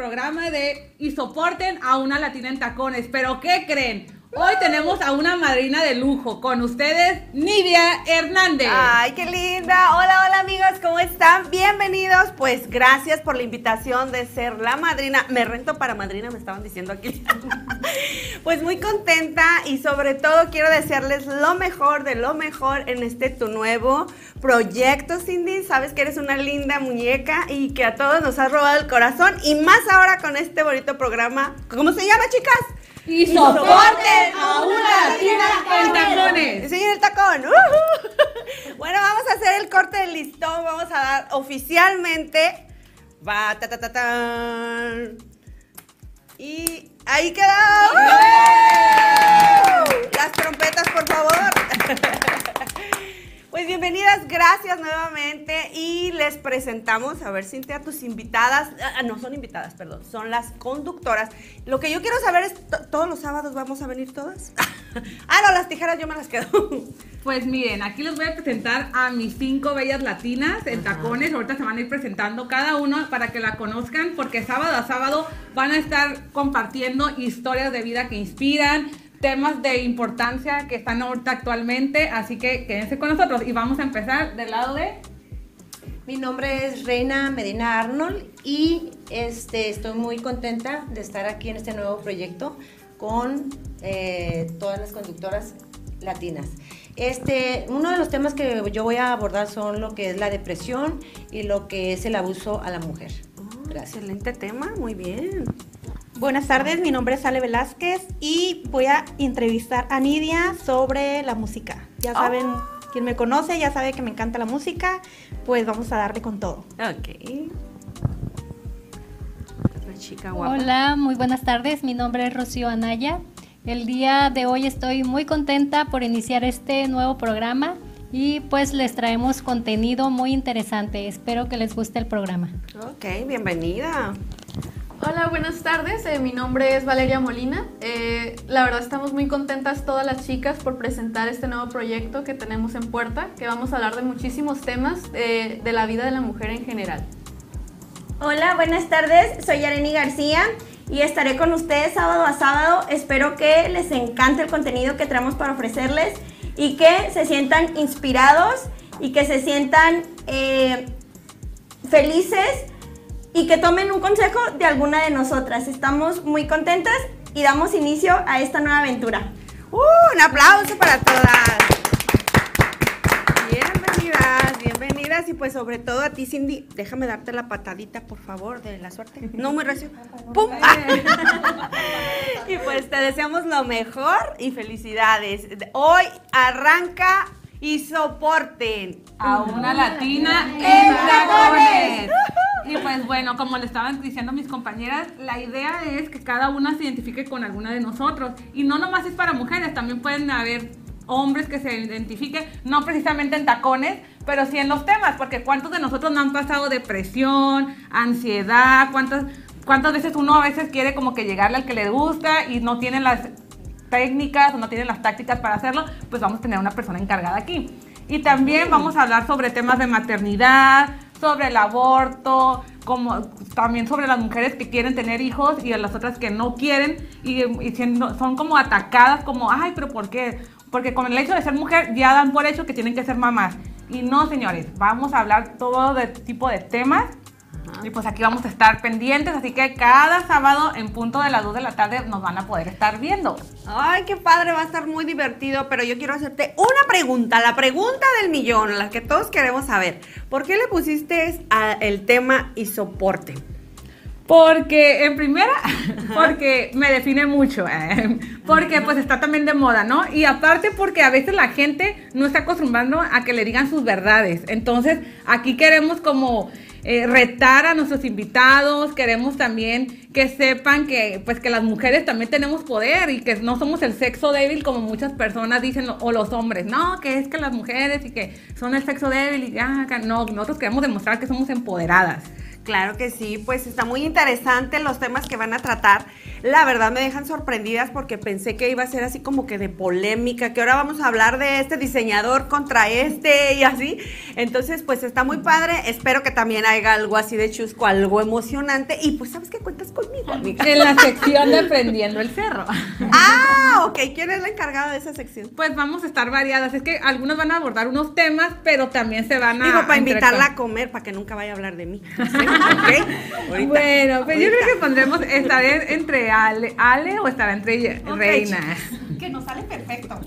Programa de Y soporten a una latina en tacones. Pero ¿qué creen? Hoy tenemos a una madrina de lujo. Con ustedes, Nidia Hernández. Ay, qué linda. Hola, hola amigos, ¿cómo están? Bienvenidos. Pues gracias por la invitación de ser la madrina. Me rento para madrina, me estaban diciendo aquí. pues muy contenta y sobre todo quiero desearles lo mejor de lo mejor en este tu nuevo proyecto, Cindy. Sabes que eres una linda muñeca y que a todos nos has robado el corazón y más ahora con este bonito programa. ¿Cómo se llama, chicas? Y soporten a una latina en tacones. Enseñen el tacón. Ujú. Bueno, vamos a hacer el corte del listón. Vamos a dar oficialmente. Va, ta, ta, ta, tan. Y ahí quedó. Las trompetas, por favor. Pues bienvenidas, gracias nuevamente y les presentamos, a ver Cintia, tus invitadas, ah, no son invitadas, perdón, son las conductoras. Lo que yo quiero saber es, ¿to- ¿todos los sábados vamos a venir todas? ah, no, las tijeras yo me las quedo. Pues miren, aquí les voy a presentar a mis cinco bellas latinas en tacones. Ahorita se van a ir presentando cada uno para que la conozcan, porque sábado a sábado van a estar compartiendo historias de vida que inspiran, temas de importancia que están ahorita actualmente. Así que quédense con nosotros y vamos a empezar del lado de. Mi nombre es Reina Medina Arnold y este, estoy muy contenta de estar aquí en este nuevo proyecto con eh, todas las conductoras latinas. Este, uno de los temas que yo voy a abordar son lo que es la depresión y lo que es el abuso a la mujer. Gracias. Excelente tema, muy bien. Buenas tardes, mi nombre es Ale Velázquez y voy a entrevistar a Nidia sobre la música. Ya saben, quien me conoce ya sabe que me encanta la música, pues vamos a darle con todo. Ok. Otra chica guapa. Hola, muy buenas tardes. Mi nombre es Rocío Anaya. El día de hoy estoy muy contenta por iniciar este nuevo programa y pues les traemos contenido muy interesante. Espero que les guste el programa. Ok, bienvenida. Hola, buenas tardes. Eh, mi nombre es Valeria Molina. Eh, la verdad estamos muy contentas todas las chicas por presentar este nuevo proyecto que tenemos en puerta, que vamos a hablar de muchísimos temas eh, de la vida de la mujer en general. Hola, buenas tardes. Soy Areni García y estaré con ustedes sábado a sábado. Espero que les encante el contenido que traemos para ofrecerles y que se sientan inspirados y que se sientan felices y que tomen un consejo de alguna de nosotras. Estamos muy contentas y damos inicio a esta nueva aventura. Uh, un aplauso para todas. Bienvenidas, bienvenidas y pues sobre todo a ti Cindy, déjame darte la patadita por favor de la suerte. No muy recio. ¡Pum! y pues te deseamos lo mejor y felicidades. Hoy arranca y soporten. a una latina en tacones. Y pues bueno, como le estaban diciendo mis compañeras, la idea es que cada una se identifique con alguna de nosotros. Y no nomás es para mujeres, también pueden haber hombres que se identifiquen, no precisamente en tacones, pero sí en los temas, porque cuántos de nosotros no han pasado depresión, ansiedad, cuántas, cuántas veces uno a veces quiere como que llegarle al que le gusta y no tiene las técnicas o no tienen las tácticas para hacerlo, pues vamos a tener una persona encargada aquí. Y también vamos a hablar sobre temas de maternidad, sobre el aborto, como también sobre las mujeres que quieren tener hijos y a las otras que no quieren y, y siendo- son como atacadas como, ay, pero ¿por qué? Porque con el hecho de ser mujer ya dan por hecho que tienen que ser mamás. Y no, señores, vamos a hablar todo de tipo de temas Y pues aquí vamos a estar pendientes, así que cada sábado en punto de las 2 de la tarde nos van a poder estar viendo. Ay, qué padre, va a estar muy divertido, pero yo quiero hacerte una pregunta, la pregunta del millón, la que todos queremos saber. ¿Por qué le pusiste a- el tema y soporte? Porque, en primera, porque me define mucho, eh, porque pues está también de moda, ¿no? Y aparte porque a veces la gente no está acostumbrando a que le digan sus verdades. Entonces, aquí queremos como eh, retar a nuestros invitados, queremos también que sepan que pues que las mujeres también tenemos poder y que no somos el sexo débil como muchas personas dicen, o los hombres, no, que es que las mujeres y que son el sexo débil y ya, no, nosotros queremos demostrar que somos empoderadas. Claro que sí, pues está muy interesante los temas que van a tratar. La verdad me dejan sorprendidas porque pensé que iba a ser así como que de polémica, que ahora vamos a hablar de este diseñador contra este y así. Entonces, pues está muy padre. Espero que también haya algo así de chusco, algo emocionante. Y pues sabes que cuentas conmigo, amiga. En la sección de Prendiendo el Cerro. Ah, ok. ¿Quién es la encargada de esa sección? Pues vamos a estar variadas. Es que algunos van a abordar unos temas, pero también se van a. Digo, para invitarla a comer, para que nunca vaya a hablar de mí. ¿Sí? Bueno, pues yo creo que pondremos, estaré entre Ale, Ale o estará entre Reina. Que nos sale perfecto.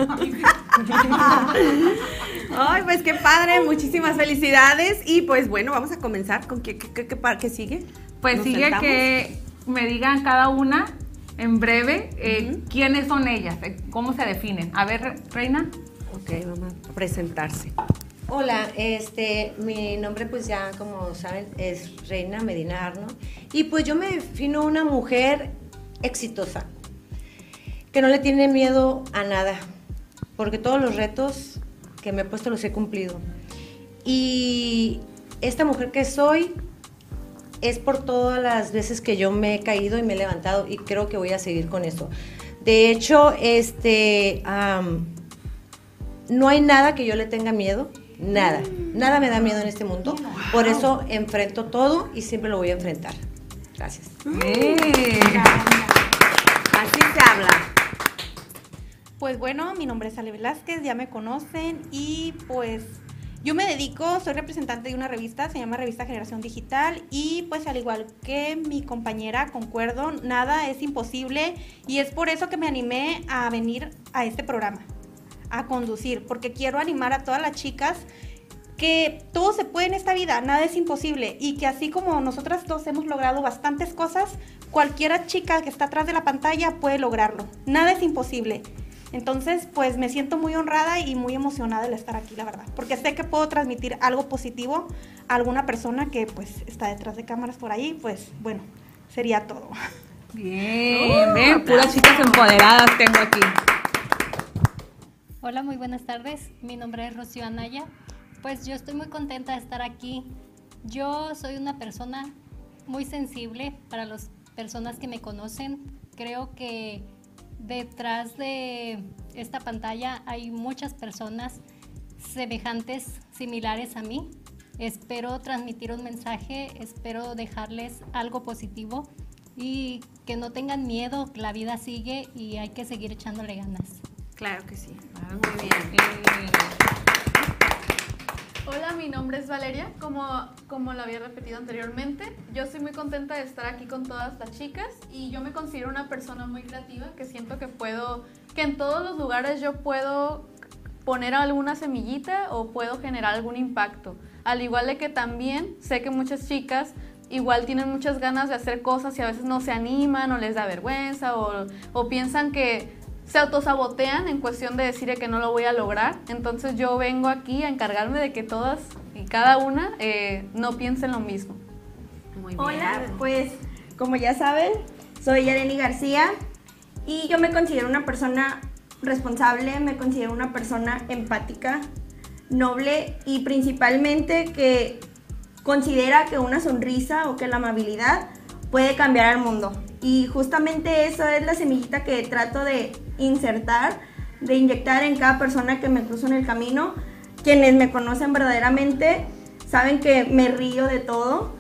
Ay, pues qué padre, muchísimas felicidades. Y pues bueno, vamos a comenzar con qué, qué, qué, qué sigue. Pues Nos sigue sentamos. que me digan cada una en breve eh, quiénes son ellas, eh, cómo se definen. A ver, Reina. Ok, vamos a presentarse. Hola, este, mi nombre pues ya como saben es Reina Medina Arno y pues yo me defino una mujer exitosa, que no le tiene miedo a nada, porque todos los retos que me he puesto los he cumplido. Y esta mujer que soy es por todas las veces que yo me he caído y me he levantado y creo que voy a seguir con eso. De hecho, este, no hay nada que yo le tenga miedo, nada. Nada me da miedo en este mundo. Por eso enfrento todo y siempre lo voy a enfrentar. Gracias. Eh, Así se habla. Pues bueno, mi nombre es Ale Velázquez, ya me conocen y pues yo me dedico, soy representante de una revista, se llama Revista Generación Digital y pues al igual que mi compañera, concuerdo, nada es imposible y es por eso que me animé a venir a este programa, a conducir, porque quiero animar a todas las chicas que todo se puede en esta vida, nada es imposible y que así como nosotras dos hemos logrado bastantes cosas, cualquiera chica que está atrás de la pantalla puede lograrlo, nada es imposible. Entonces, pues me siento muy honrada y muy emocionada de estar aquí, la verdad, porque sé que puedo transmitir algo positivo a alguna persona que pues está detrás de cámaras por ahí, pues bueno, sería todo. Bien, ven, puras chicas empoderadas tengo aquí. Hola, muy buenas tardes. Mi nombre es Rocío Anaya. Pues yo estoy muy contenta de estar aquí. Yo soy una persona muy sensible para las personas que me conocen. Creo que detrás de esta pantalla hay muchas personas semejantes, similares a mí. Espero transmitir un mensaje, espero dejarles algo positivo y que no tengan miedo, la vida sigue y hay que seguir echándole ganas. Claro que sí. Muy bien. Hola, mi nombre es Valeria, como, como lo había repetido anteriormente. Yo estoy muy contenta de estar aquí con todas las chicas y yo me considero una persona muy creativa que siento que puedo, que en todos los lugares yo puedo poner alguna semillita o puedo generar algún impacto. Al igual de que también sé que muchas chicas igual tienen muchas ganas de hacer cosas y a veces no se animan o les da vergüenza o, o piensan que se autosabotean en cuestión de decir que no lo voy a lograr. Entonces yo vengo aquí a encargarme de que todas y cada una eh, no piensen lo mismo. Muy bien. Hola, pues como ya saben, soy Yareni García y yo me considero una persona responsable, me considero una persona empática, noble y principalmente que considera que una sonrisa o que la amabilidad puede cambiar al mundo. Y justamente eso es la semillita que trato de insertar, de inyectar en cada persona que me cruzo en el camino. Quienes me conocen verdaderamente saben que me río de todo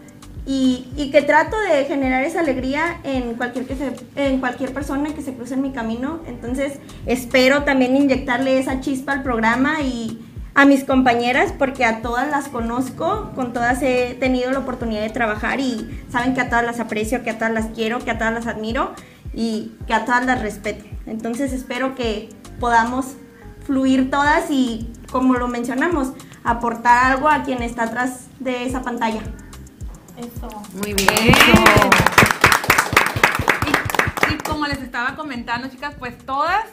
y, y que trato de generar esa alegría en cualquier, que se- en cualquier persona que se cruce en mi camino. Entonces espero también inyectarle esa chispa al programa y a mis compañeras porque a todas las conozco, con todas he tenido la oportunidad de trabajar y saben que a todas las aprecio, que a todas las quiero, que a todas las admiro y que a todas las respeto. Entonces espero que podamos fluir todas y, como lo mencionamos, aportar algo a quien está atrás de esa pantalla. Muy bien. Y, y como les estaba comentando, chicas, pues todas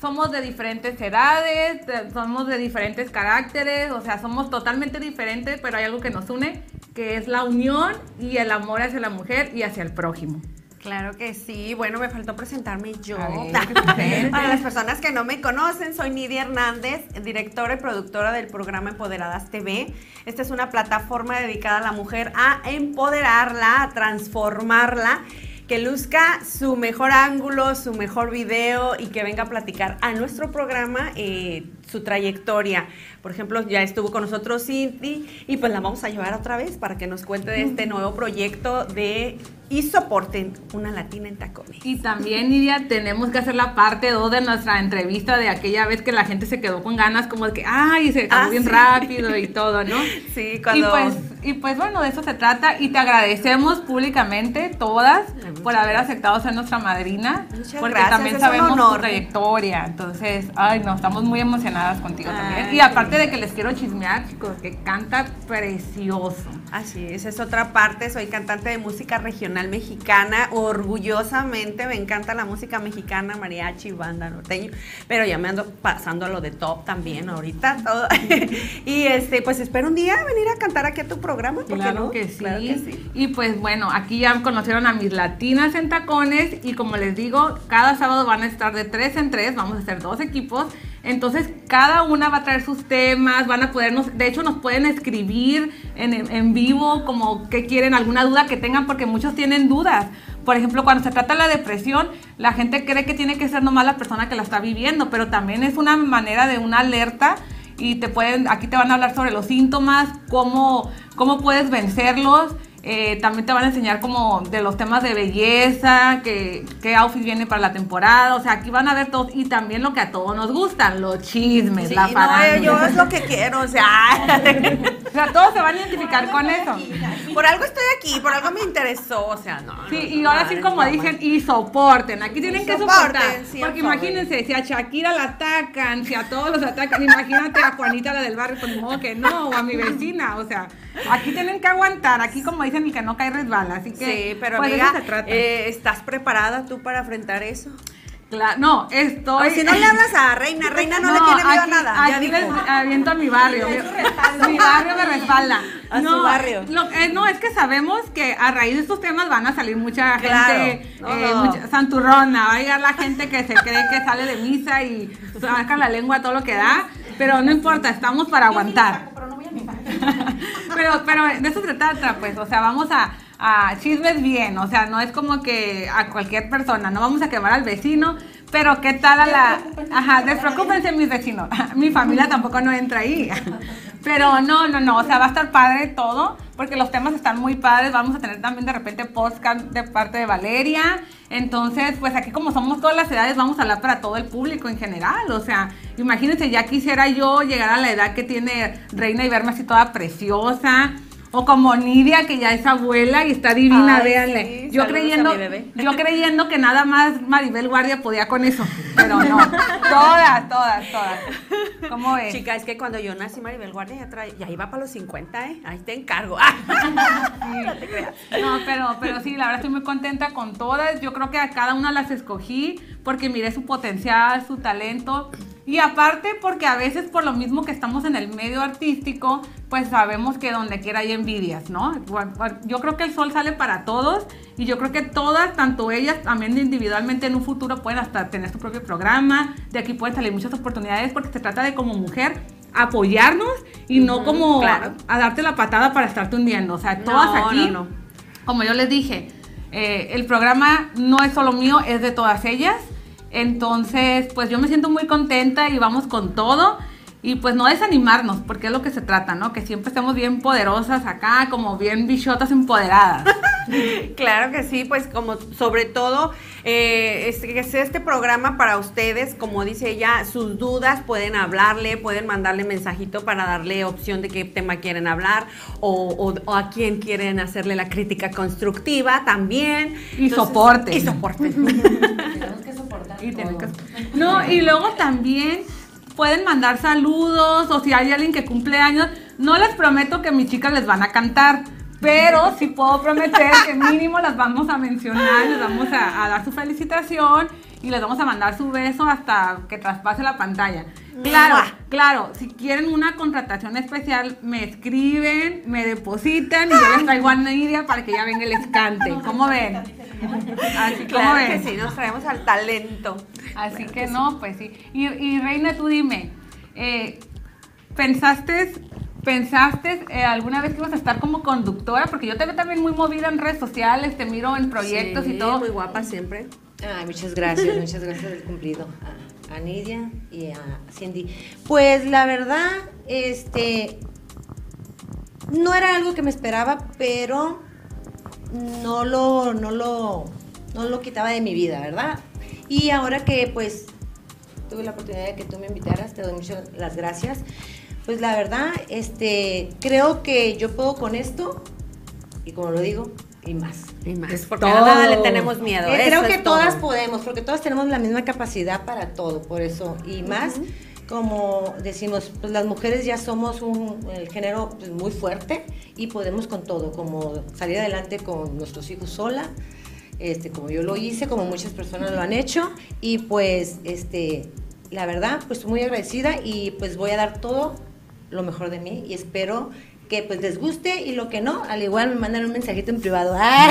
somos de diferentes edades, de- somos de diferentes caracteres, o sea, somos totalmente diferentes, pero hay algo que nos une, que es la unión y el amor hacia la mujer y hacia el prójimo. Claro que sí. Bueno, me faltó presentarme yo. Para las personas que no me conocen, soy Nidia Hernández, directora y productora del programa Empoderadas TV. Esta es una plataforma dedicada a la mujer a empoderarla, a transformarla. Que luzca su mejor ángulo, su mejor video y que venga a platicar a nuestro programa eh, su trayectoria. Por ejemplo, ya estuvo con nosotros Cindy y pues la vamos a llevar otra vez para que nos cuente de este nuevo proyecto de Y soporten una latina en tacones. Y también, Nidia, tenemos que hacer la parte 2 de nuestra entrevista de aquella vez que la gente se quedó con ganas como de que, ay, se acabó Ah, bien sí. rápido y todo, ¿no? Sí, cuando- Y pues, y pues bueno, de eso se trata y te agradecemos públicamente todas por haber aceptado ser nuestra madrina. Muchas porque gracias, también sabemos tu trayectoria. Entonces, ay, no, estamos muy emocionadas contigo también. Ay, Y aparte de que les quiero chismear, chicos, que canta precioso. Así es, es otra parte. Soy cantante de música regional mexicana. Orgullosamente me encanta la música mexicana, mariachi, banda, norteño. Pero ya me ando pasando a lo de top también ahorita. Todo. y este, pues espero un día venir a cantar aquí a tu programa. ¿por Claro, no? que sí. Claro que sí. Y pues bueno, aquí ya conocieron a mis latinas en tacones y como les digo, cada sábado van a estar de tres en tres, vamos a hacer dos equipos. Entonces cada una va a traer sus temas, van a podernos, de hecho nos pueden escribir en, en vivo como que quieren, alguna duda que tengan, porque muchos tienen dudas. Por ejemplo, cuando se trata de la depresión, la gente cree que tiene que ser nomás la persona que la está viviendo, pero también es una manera de una alerta y te pueden, aquí te van a hablar sobre los síntomas, cómo, cómo puedes vencerlos. Eh, también te van a enseñar como de los temas de belleza, que, qué outfit viene para la temporada. O sea, aquí van a ver todos. Y también lo que a todos nos gustan, los chismes, Sí, la no, farándula. yo es lo que quiero, o sea. O sea, todos se van a identificar con eso. por algo estoy aquí, por algo me interesó, o sea, no. Sí, no, y ahora no, sí como dicen, y soporten. Aquí tienen Y que soportar. sí, porque imagínense, si a Shakira la atacan, si a todos los atacan, imagínate a Juanita la del barrio, pues modo que no, o a mi vecina. O sea, aquí tienen que aguantar. Aquí, como dicen, el que no cae resbala. Así que, Sí, pero pues, amiga, se trata. eh, ¿estás preparada tú para enfrentar eso? Cla- no, estoy. O si no le hablas a Reina, Reina no, le tiene miedo a aquí- nada. ya Aquí dijo. les aviento a mi barrio. Mi, mi barrio me respalda. A su no, barrio. lo- eh, no, es que sabemos que a raíz de estos temas van a salir mucha Claro, gente no, eh, no. mucha- santurrona. Va a llegar la gente que se cree que sale de misa y saca la lengua todo lo que da. Pero no importa, estamos para aguantar. pero, pero de eso se trata, pues, o sea, vamos a, a chismes bien, o sea, no es como que a cualquier persona, no vamos a quemar al vecino, pero qué tal a la... Ajá, despreocúpense mis vecinos, mi familia tampoco no entra ahí. Pero no, no, no, o sea, va a estar padre todo, porque los temas están muy padres, vamos a tener también de repente podcast de parte de Valeria, entonces, pues aquí como somos todas las edades, vamos a hablar para todo el público en general, o sea, imagínense, ya quisiera yo llegar a la edad que tiene Reina y verme así toda preciosa, o como Nidia, que ya es abuela y está divina, Ay, véanle. sí, yo creyendo, yo creyendo que nada más Maribel Guardia podía con eso, pero no. todas, todas, todas. ¿Cómo ves? Chica, es que cuando yo nací Maribel Guardia ya, trae, ya iba para los 50, ¿eh? Ahí te encargo. No te creas. No, pero, pero sí, la verdad estoy muy contenta con todas. Yo creo que a cada una las escogí porque miré su potencial, su talento. Y aparte porque a veces por lo mismo que estamos en el medio artístico, pues sabemos que donde quiera hay envidias, ¿no? Yo creo que el sol sale para todos y yo creo que todas, tanto ellas también individualmente en un futuro pueden hasta tener su propio programa, de aquí pueden salir muchas oportunidades porque se trata de como mujer apoyarnos y no como claro. a, a darte la patada para estarte hundiendo. O sea, todas No, aquí no, no. como yo les dije, eh, el programa no es solo mío, es de todas ellas. Entonces, pues yo me siento muy contenta y vamos con todo. Y pues no desanimarnos, porque es lo que se trata, ¿no? Que siempre estemos bien poderosas acá, como bien bichotas empoderadas. Claro que sí, pues como sobre todo eh, este, que sea este programa para ustedes, como dice ella, sus dudas pueden hablarle, pueden mandarle mensajito para darle opción de qué tema quieren hablar o, o- o a quién quieren hacerle la crítica constructiva también. Y soporte. Y soporte. Tenemos que soportar Y todo. que- No, y luego también pueden mandar saludos o si hay alguien que cumple años. No les prometo que mis chicas les van a cantar, pero sí puedo prometer que mínimo las vamos a mencionar, les vamos a, a dar su felicitación y les vamos a mandar su beso hasta que traspase la pantalla. Claro, claro, si quieren una contratación especial, me escriben, me depositan y yo les traigo a Nidia para que ella venga y les cante. ¿Cómo ven? Así, ¿cómo Claro ven? que sí, nos traemos al talento. Así que no, pues sí. Y, y Reina, tú dime, eh, ¿pensaste, pensaste eh, alguna vez que ibas a estar como conductora? Porque yo te veo también muy movida en redes sociales, te miro en proyectos Sí, y todo. Muy guapa siempre. Ay, muchas gracias, muchas gracias del cumplido a, a Nidia y a Cindy. Pues la verdad, este, no era algo que me esperaba, pero no lo, no lo, no lo quitaba de mi vida, ¿verdad? Y ahora que pues tuve la oportunidad de que tú me invitaras, te doy muchas las gracias. Pues la verdad, este, creo que yo puedo con esto y como lo digo, y más. Y más. Es porque todo. a nada le tenemos miedo. Eh, eso creo que todas todo. podemos, porque todas tenemos la misma capacidad para todo, por eso. Y más, como decimos, pues las mujeres ya somos un el género pues, muy fuerte y podemos con todo, como salir adelante con nuestros hijos sola, este, como yo lo hice, como muchas personas lo han hecho. Y pues, este, la verdad, pues muy agradecida y pues voy a dar todo lo mejor de mí y espero que pues les guste y lo que no, al igual me mandan un mensajito en privado. ¡Ah!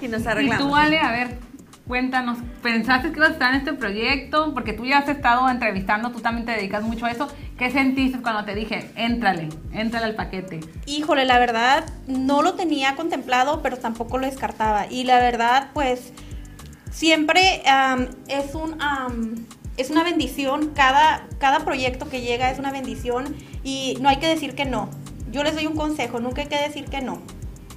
Y nos Y arreglamos. tú, Ale, a ver, cuéntanos, ¿pensaste que ibas a estar en este proyecto? Porque tú ya has estado entrevistando, tú también te dedicas mucho a eso. ¿Qué sentiste cuando te dije, éntrale, éntrale al paquete? Híjole, la verdad no lo tenía contemplado, pero tampoco lo descartaba. Y la verdad, pues siempre es un es una bendición. Cada, cada proyecto que llega es una bendición y no hay que decir que no. Yo les doy un consejo, nunca hay que decir que no.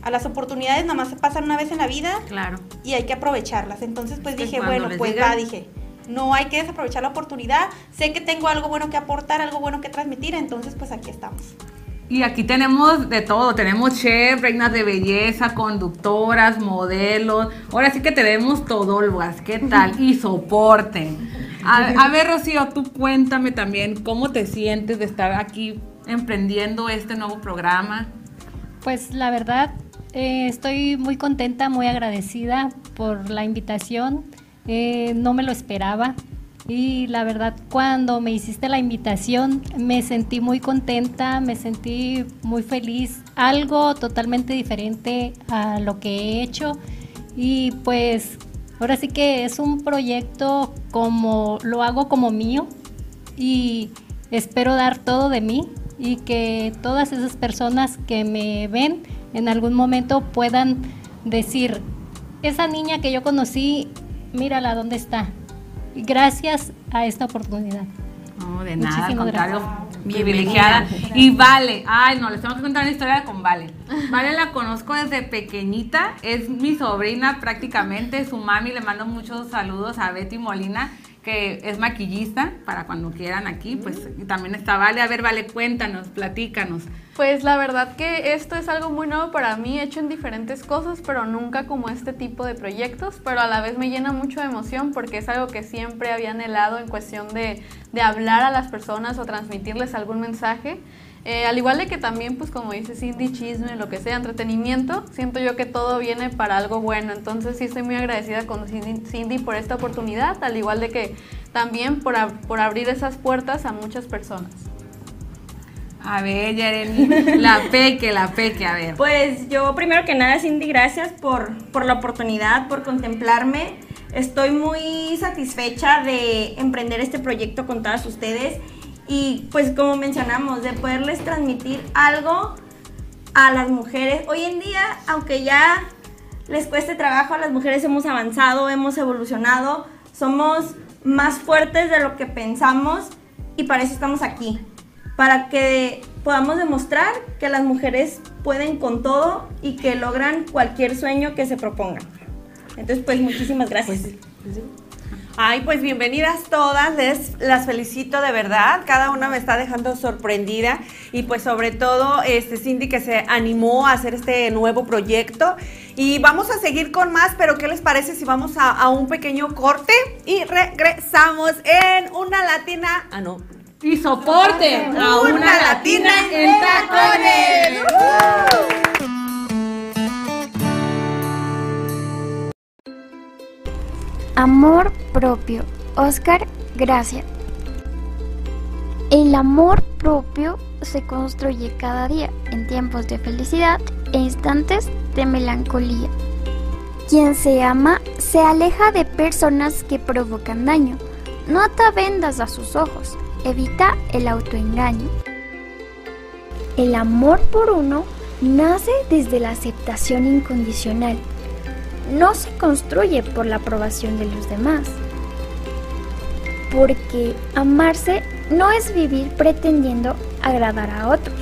A las oportunidades nada más se pasan una vez en la vida Claro. y hay que aprovecharlas. Entonces, pues dije, bueno, pues digan- va, dije, no hay que desaprovechar la oportunidad. Sé que tengo algo bueno que aportar, algo bueno que transmitir, entonces pues aquí estamos. Y aquí tenemos de todo, tenemos chef, reinas de belleza, conductoras, modelos. Ahora sí que tenemos todólogos, ¿qué tal? Y soporten. A, a ver, Rocío, tú cuéntame también cómo te sientes de estar aquí emprendiendo este nuevo programa. Pues la verdad, eh, estoy muy contenta, muy agradecida por la invitación. Eh, no me lo esperaba. Y la verdad, cuando me hiciste la invitación, me sentí muy contenta, me sentí muy feliz. Algo totalmente diferente a lo que he hecho. Y pues ahora sí que es un proyecto como lo hago como mío. Y espero dar todo de mí y que todas esas personas que me ven en algún momento puedan decir, esa niña que yo conocí, mírala dónde está. Gracias a esta oportunidad. No, de nada, Muchísimas gracias. Privilegiada. Y Vale, ay, no, les tengo que contar una historia con Vale. Vale la conozco desde pequeñita, es mi sobrina prácticamente, su mami, le mando muchos saludos a Betty Molina, que es maquillista, para cuando quieran aquí, pues también está Vale. A ver, Vale, cuéntanos, platícanos. Pues la verdad que esto es algo muy nuevo para mí, he hecho en diferentes cosas, pero nunca como este tipo de proyectos, pero a la vez me llena mucho de emoción porque es algo que siempre había anhelado en cuestión de, de hablar a las personas o transmitirles algún mensaje. Eh, al igual de que también, pues como dice Cindy, chisme, lo que sea, entretenimiento, siento yo que todo viene para algo bueno. Entonces sí estoy muy agradecida con Cindy, Cindy por esta oportunidad, al igual de que también por, ab- por abrir esas puertas a muchas personas. A ver, Yareni, la peque, la peque, a ver. Pues yo primero que nada, Cindy, gracias por, por la oportunidad, por contemplarme. Estoy muy satisfecha de emprender este proyecto con todas ustedes y pues como mencionamos, de poderles transmitir algo a las mujeres. Hoy en día, aunque ya les cueste trabajo, a las mujeres hemos avanzado, hemos evolucionado, somos más fuertes de lo que pensamos y para eso estamos aquí. Para que podamos demostrar que las mujeres pueden con todo y que logran cualquier sueño que se propongan. Entonces, pues muchísimas gracias. Ay, pues bienvenidas todas, les, las felicito de verdad, cada una me está dejando sorprendida y pues sobre todo este Cindy que se animó a hacer este nuevo proyecto y vamos a seguir con más, pero ¿qué les parece si vamos a, a un pequeño corte y regresamos en una latina, ah no, Y soporte. A una, Una latina latina en en tacones. Amor propio. Oscar Gracia. El amor propio se construye cada día en tiempos de felicidad e instantes de melancolía. Quien se ama se aleja de personas que provocan daño. No ata vendas a sus ojos. Evita el autoengaño. El amor por uno nace desde la aceptación incondicional no se construye por la aprobación de los demás. Porque amarse no es vivir pretendiendo agradar a otros.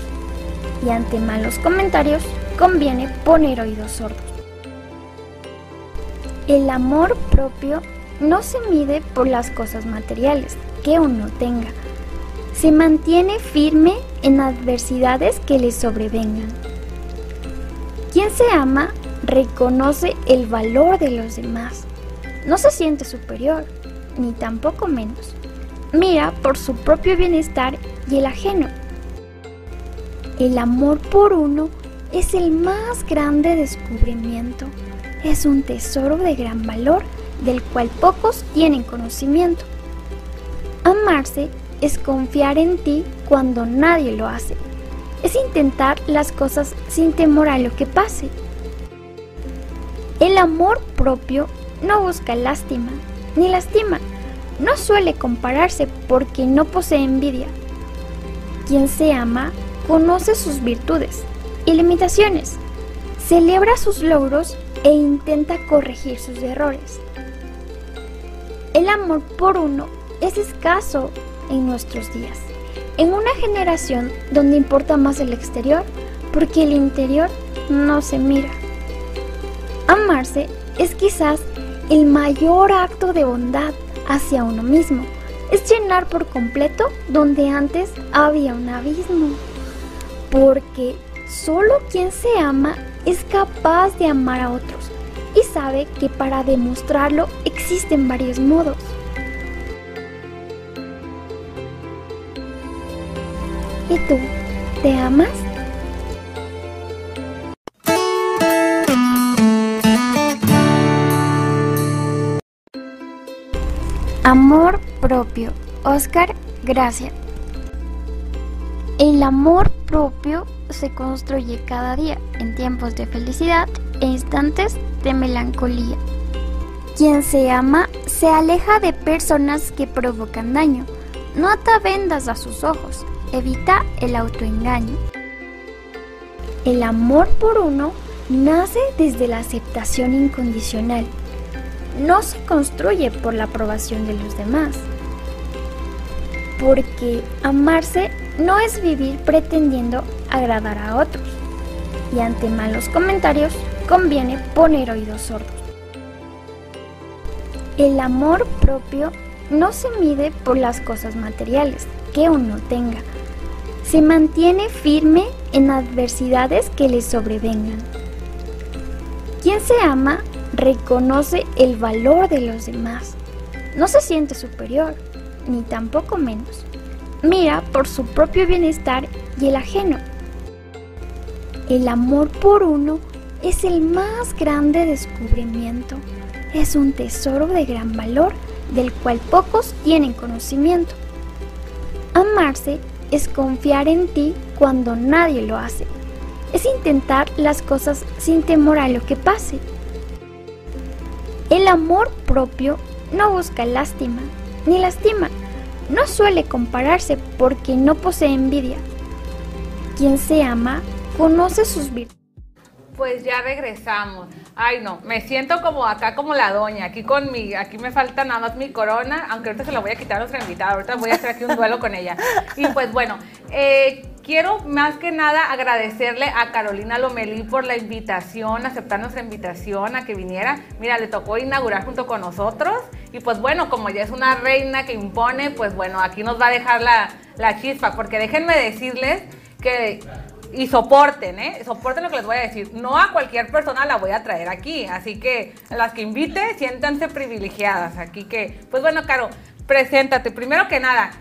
Y ante malos comentarios conviene poner oídos sordos. El amor propio no se mide por las cosas materiales que uno tenga. Se mantiene firme en adversidades que le sobrevengan. Quien se ama reconoce el valor de los demás. No se siente superior, ni tampoco menos. Mira por su propio bienestar y el ajeno. El amor por uno es el más grande descubrimiento. Es un tesoro de gran valor del cual pocos tienen conocimiento. Amarse es confiar en ti cuando nadie lo hace. Es intentar las cosas sin temor a lo que pase. El amor propio no busca lástima, ni lastima. No suele compararse porque no posee envidia. Quien se ama conoce sus virtudes y limitaciones, celebra sus logros e intenta corregir sus errores. El amor por uno es escaso en nuestros días, en una generación donde importa más el exterior porque el interior no se mira. Amarse es quizás el mayor acto de bondad hacia uno mismo. Es llenar por completo donde antes había un abismo. Porque solo quien se ama es capaz de amar a otros y sabe que para demostrarlo existen varios modos. ¿Y tú? ¿Te amas? Amor propio. Oscar Gracia. El amor propio se construye cada día en tiempos de felicidad e instantes de melancolía. Quien se ama se aleja de personas que provocan daño. No ata vendas a sus ojos. Evita el autoengaño. El amor por uno nace desde la aceptación incondicional no se construye por la aprobación de los demás. Porque amarse no es vivir pretendiendo agradar a otros. Y ante malos comentarios conviene poner oídos sordos. El amor propio no se mide por las cosas materiales que uno tenga. Se mantiene firme en adversidades que le sobrevengan. Quien se ama reconoce el valor de los demás. No se siente superior, ni tampoco menos. Mira por su propio bienestar y el ajeno. El amor por uno es el más grande descubrimiento. Es un tesoro de gran valor del cual pocos tienen conocimiento. Amarse es confiar en ti cuando nadie lo hace. Es intentar las cosas sin temor a lo que pase. El amor propio no busca lástima, ni lastima. No suele compararse porque no posee envidia. Quien se ama conoce sus virtudes. Pues ya regresamos. Ay, no, me siento como acá como la doña, aquí con mi, aquí me falta nada más mi corona, aunque ahorita se la voy a quitar a nuestra invitada, ahorita voy a hacer aquí un duelo con ella. Y pues bueno, eh, quiero más que nada agradecerle a Carolina Lomelí por la invitación, aceptar nuestra invitación a que viniera. Mira, le tocó inaugurar junto con nosotros y pues bueno, como ya es una reina que impone, pues bueno, aquí nos va a dejar la, la chispa, porque déjenme decirles que y soporten, ¿eh? Soporten lo que les voy a decir. No a cualquier persona la voy a traer aquí. Así que las que invite, siéntanse privilegiadas. Aquí que, pues bueno, Caro, preséntate. Primero que nada,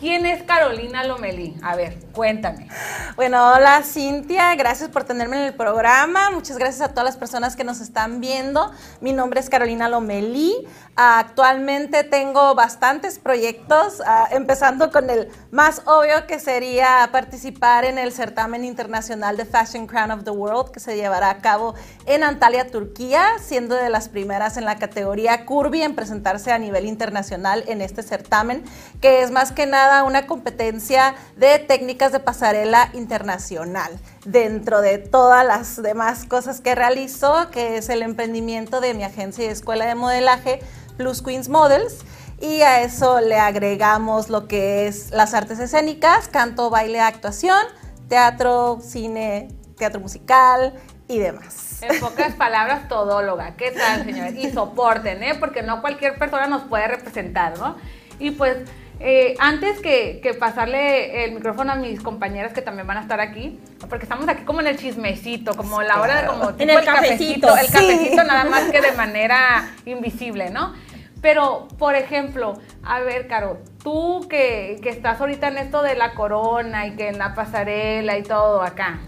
¿quién es Carolina Lomelí? A ver, cuéntame. Bueno, hola Cintia, gracias por tenerme en el programa. Muchas gracias a todas las personas que nos están viendo. Mi nombre es Carolina Lomelí. Actualmente tengo bastantes proyectos, ah, empezando con el más obvio que sería participar en el certamen internacional de Fashion Crown of the World que se llevará a cabo en Antalya, Turquía, siendo de las primeras en la categoría Curvy en presentarse a nivel internacional en este certamen, que es más que nada una competencia de técnicas de pasarela internacional dentro de todas las demás cosas que realizo, que es el emprendimiento de mi agencia y escuela de modelaje Plus Queens Models. Y a eso le agregamos lo que es las artes escénicas, canto, baile, actuación, teatro, cine, teatro musical y demás. En pocas palabras, todóloga. ¿Qué tal, señores? Y soporten, ¿eh? Porque no cualquier persona nos puede representar, ¿no? Y pues, eh, antes que, que, pasarle el micrófono a mis compañeras que también van a estar aquí, porque estamos aquí como en el chismecito, como la hora de como en el, cafecito, cafecito el cafecito nada más que de manera invisible, ¿no? Pero, por ejemplo, a ver, Caro, tú que, que, estás ahorita en esto de la corona y que en la pasarela y todo acá,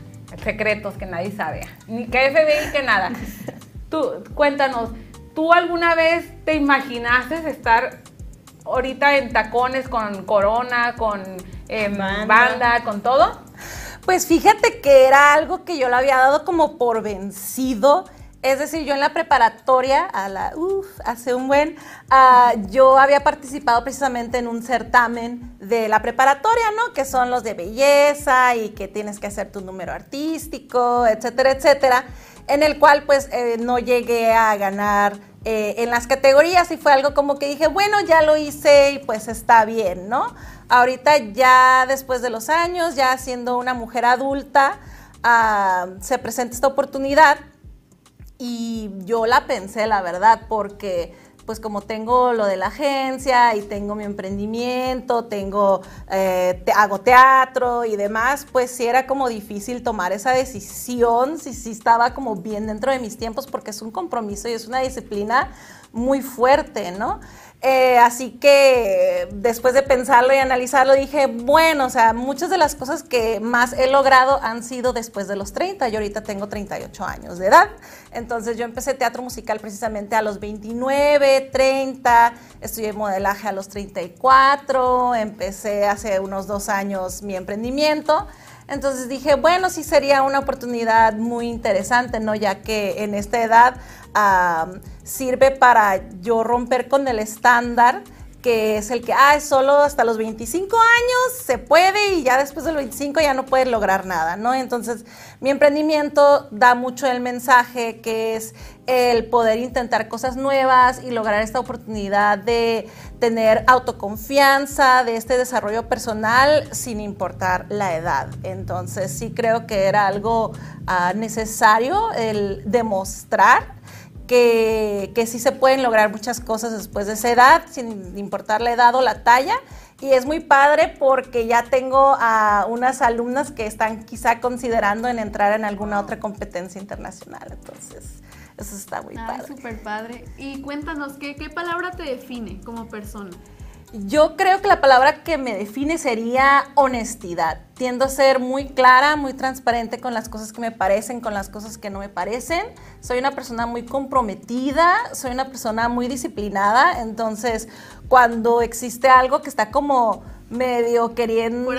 secretos que nadie sabe, ni que FBI, que nada. Tú, cuéntanos, ¿tú alguna vez te imaginaste estar ahorita en tacones con corona, con eh, banda. banda, con todo? Pues fíjate que era algo que yo lo había dado como por vencido es decir, yo en la preparatoria, a la, uf, hace un buen, uh, yo había participado precisamente en un certamen de la preparatoria, ¿no? Que son los de belleza y que tienes que hacer tu número artístico, etcétera, etcétera, en el cual pues eh, no llegué a ganar eh, en las categorías y fue algo como que dije, bueno, ya lo hice y pues está bien, ¿no? Ahorita ya después de los años, ya siendo una mujer adulta, uh, se presenta esta oportunidad y yo la pensé, la verdad, porque pues como tengo lo de la agencia y tengo mi emprendimiento, tengo, eh, hago teatro y demás, pues sí era como difícil tomar esa decisión, si estaba como bien dentro de mis tiempos, porque es un compromiso y es una disciplina muy fuerte, ¿no? Eh, así que después de pensarlo y analizarlo dije, bueno, o sea, muchas de las cosas que más he logrado han sido después de los 30. Yo ahorita tengo 38 años de edad. Entonces yo empecé teatro musical precisamente a los 29, 30, estudié modelaje a los 34, empecé hace unos dos años mi emprendimiento. Entonces dije, bueno, sí sería una oportunidad muy interesante, ¿no? Ya que en esta edad sirve para yo romper con el estándar que es el que, ah, solo hasta los 25 años se puede y ya después de los 25 ya no puedes lograr nada, ¿no? Entonces, mi emprendimiento da mucho el mensaje que es el poder intentar cosas nuevas y lograr esta oportunidad de tener autoconfianza, de este desarrollo personal sin importar la edad. Entonces, sí creo que era algo uh, necesario el demostrar que, que, sí se pueden lograr muchas cosas después de esa edad, sin importar la edad o la talla. Y es muy padre porque ya tengo a unas alumnas que están quizá considerando en entrar en alguna otra competencia internacional. Entonces, eso está muy ah, padre. súper padre. Y cuéntanos, ¿qué, ¿qué palabra te define como persona? Yo creo que la palabra que me define sería honestidad. Tiendo a ser muy clara, muy transparente con las cosas que me parecen, con las cosas que no me parecen. Soy una persona muy comprometida, soy una persona muy disciplinada, entonces cuando existe algo que está como medio queriendo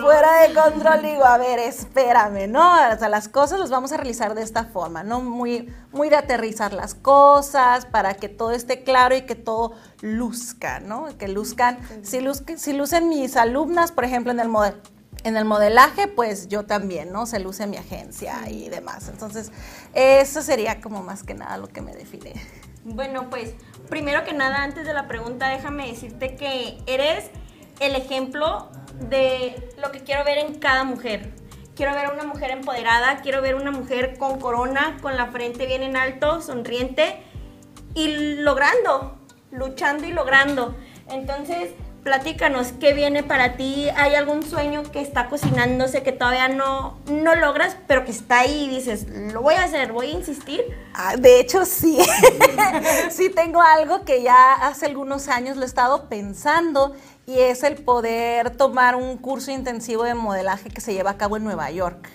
fuera de, control, digo, a ver, espérame, ¿no? O sea, las cosas las vamos a realizar de esta forma, ¿no? Muy, muy de aterrizar las cosas para que todo esté claro y que todo luzca, ¿no? Que luzcan, si, si lucen mis alumnas, por ejemplo, en el modelo en el modelaje, pues yo también, ¿no? Se luce mi agencia y demás. Entonces, eso sería como más que nada lo que me define. Bueno, pues, primero que nada, antes de la pregunta, déjame decirte que eres el ejemplo de lo que quiero ver en cada mujer. Quiero ver a una mujer empoderada, quiero ver una mujer con corona, con la frente bien en alto, sonriente y logrando, luchando y logrando. Entonces, platícanos, ¿qué viene para ti? ¿Hay algún sueño que está cocinándose que todavía no, no logras, pero que está ahí y dices, lo voy a hacer, voy a insistir? Ah, de hecho, sí. sí tengo algo que ya hace algunos años lo he estado pensando y es el poder tomar un curso intensivo de modelaje que se lleva a cabo en Nueva York.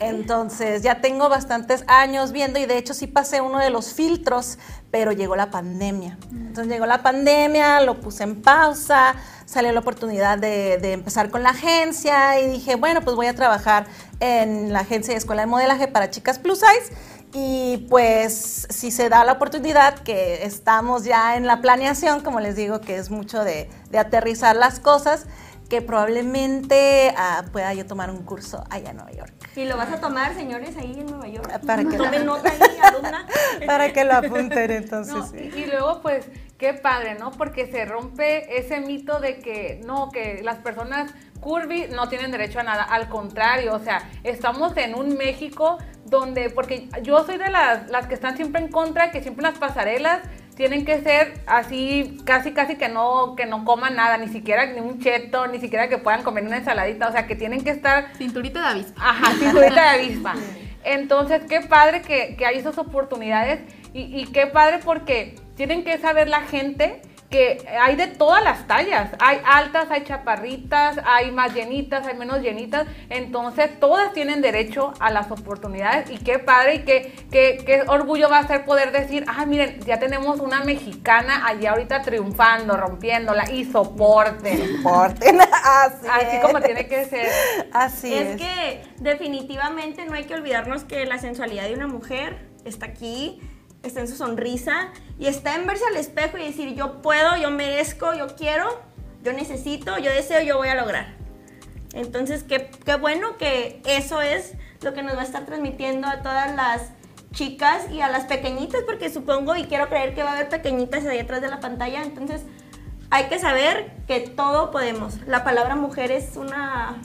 Entonces, ya tengo bastantes años viendo y de hecho sí pasé uno de los filtros, pero llegó la pandemia. Entonces llegó la pandemia, lo puse en pausa, salió la oportunidad de, de empezar con la agencia y dije, bueno, pues voy a trabajar en la agencia de escuela de modelaje para chicas plus size. Y pues si se da la oportunidad, que estamos ya en la planeación, como les digo, que es mucho de, de aterrizar las cosas, que probablemente ah, pueda yo tomar un curso allá en Nueva York. Y lo vas a tomar, señores, ahí en Nueva York. Para que, Tomen nota ahí, alumna. para que lo apunten entonces. No, sí. y, y luego, pues, qué padre, ¿no? Porque se rompe ese mito de que no, que las personas curvy no tienen derecho a nada. Al contrario, o sea, estamos en un México donde, porque yo soy de las, las que están siempre en contra, que siempre las pasarelas tienen que ser así, casi, casi que no, que no coman nada, ni siquiera ni un cheto, ni siquiera que puedan comer una ensaladita, o sea, que tienen que estar Cinturita de avispa. Ajá, cinturita de avispa. Entonces, qué padre que, que hay esas oportunidades y, y qué padre porque tienen que saber la gente que hay de todas las tallas. Hay altas, hay chaparritas, hay más llenitas, hay menos llenitas. Entonces, todas tienen derecho a las oportunidades y qué padre y qué, qué, qué orgullo va a ser poder decir, ah, miren, ya tenemos una mexicana allá ahorita triunfando, rompiéndola y soporten. Soporten, así, Así es. como tiene que ser. Así es. es que definitivamente no hay que olvidarnos que la sensualidad de una mujer está aquí, está en su sonrisa y está en verse al espejo y decir yo puedo, yo merezco, yo quiero, yo necesito, yo deseo, yo voy a lograr. Entonces, qué, qué bueno que eso es lo que nos va a estar transmitiendo a todas las chicas y a las pequeñitas, porque supongo y quiero creer que va a haber pequeñitas ahí atrás de la pantalla. Entonces, hay que saber que todo podemos. La palabra mujer es una,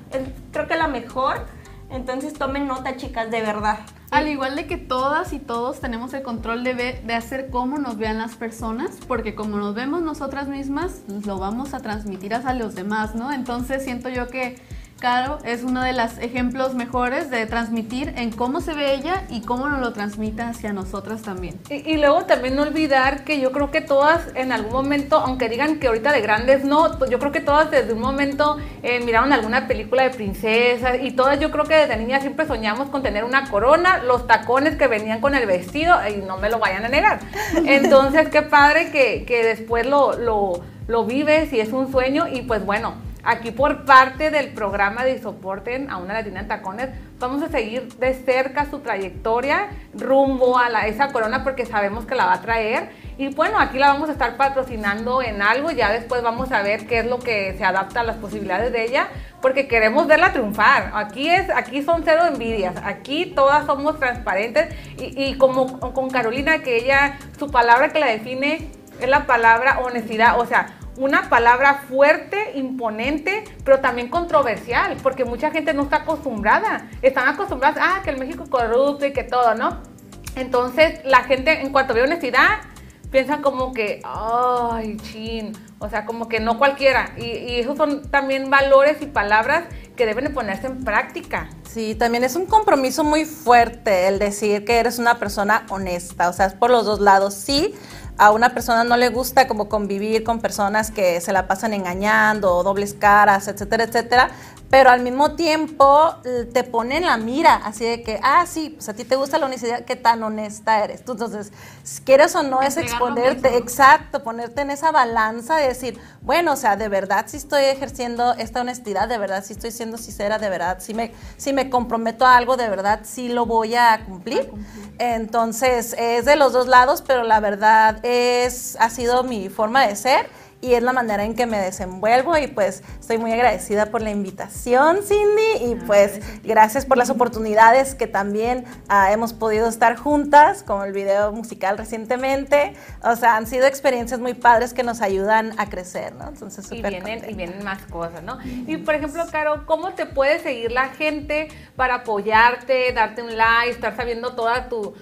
creo que la mejor. Entonces, tomen nota, chicas, de verdad. Al igual de que todas y todos tenemos el control de, de hacer cómo nos vean las personas, porque como nos vemos nosotras mismas, lo vamos a transmitir hacia los demás, ¿no? Entonces siento yo que Caro es uno de los ejemplos mejores de transmitir en cómo se ve ella y cómo nos lo transmite hacia nosotras también. Y, y luego también no olvidar que yo creo que todas en algún momento, aunque digan que ahorita de grandes no, pues yo creo que todas desde un momento eh, miraron alguna película de princesas y todas yo creo que desde niñas siempre soñamos con tener una corona, los tacones que venían con el vestido y no me lo vayan a negar. Entonces qué padre que, que después lo, lo, lo vives y es un sueño y pues bueno. Aquí por parte del programa de Soporten a una latina en tacones, vamos a seguir de cerca su trayectoria rumbo a esa corona porque sabemos que la va a traer. Y bueno, aquí la vamos a estar patrocinando en algo, ya después vamos a ver qué es lo que se adapta a las posibilidades de ella, porque queremos verla triunfar. Aquí, es, aquí son cero envidias, aquí todas somos transparentes y, y como con Carolina, que ella, su palabra que la define es la palabra honestidad, o sea, una palabra fuerte, imponente, pero también controversial, porque mucha gente no está acostumbrada. Están acostumbradas, ah, que el México corrupto y que todo, ¿no? Entonces, la gente, en cuanto ve honestidad, piensa como que, ay, chin, o sea, como que no cualquiera. Y, y esos son también valores y palabras que deben de ponerse en práctica. Sí, también es un compromiso muy fuerte el decir que eres una persona honesta, o sea, es por los dos lados. Sí, a una persona no le gusta como convivir con personas que se la pasan engañando dobles caras, etcétera, etcétera, pero al mismo tiempo eh, te pone en la mira, así de que, ah, sí, pues a ti te gusta la honestidad, qué tan honesta eres. Tú, entonces, si quieres o no, es exponerte, exacto, ponerte en esa balanza de decir, bueno, o sea, de verdad sí estoy ejerciendo esta honestidad, de verdad sí estoy siendo sincera, de verdad sí me, sí me comprometo a algo, de verdad sí lo voy a cumplir. Entonces, es de los dos lados, pero la verdad es, ha sido mi forma de ser y es la manera en que me desenvuelvo y pues estoy muy agradecida por la invitación, Cindy, y pues gracias por las oportunidades que también ah, hemos podido estar juntas, como el video musical recientemente. O sea, han sido experiencias muy padres que nos ayudan a crecer, ¿no? Entonces, y súper vienen, y vienen más cosas, ¿no? Y por ejemplo, Caro, ¿cómo te puede seguir la gente para apoyarte, darte un like, estar sabiendo toda tu,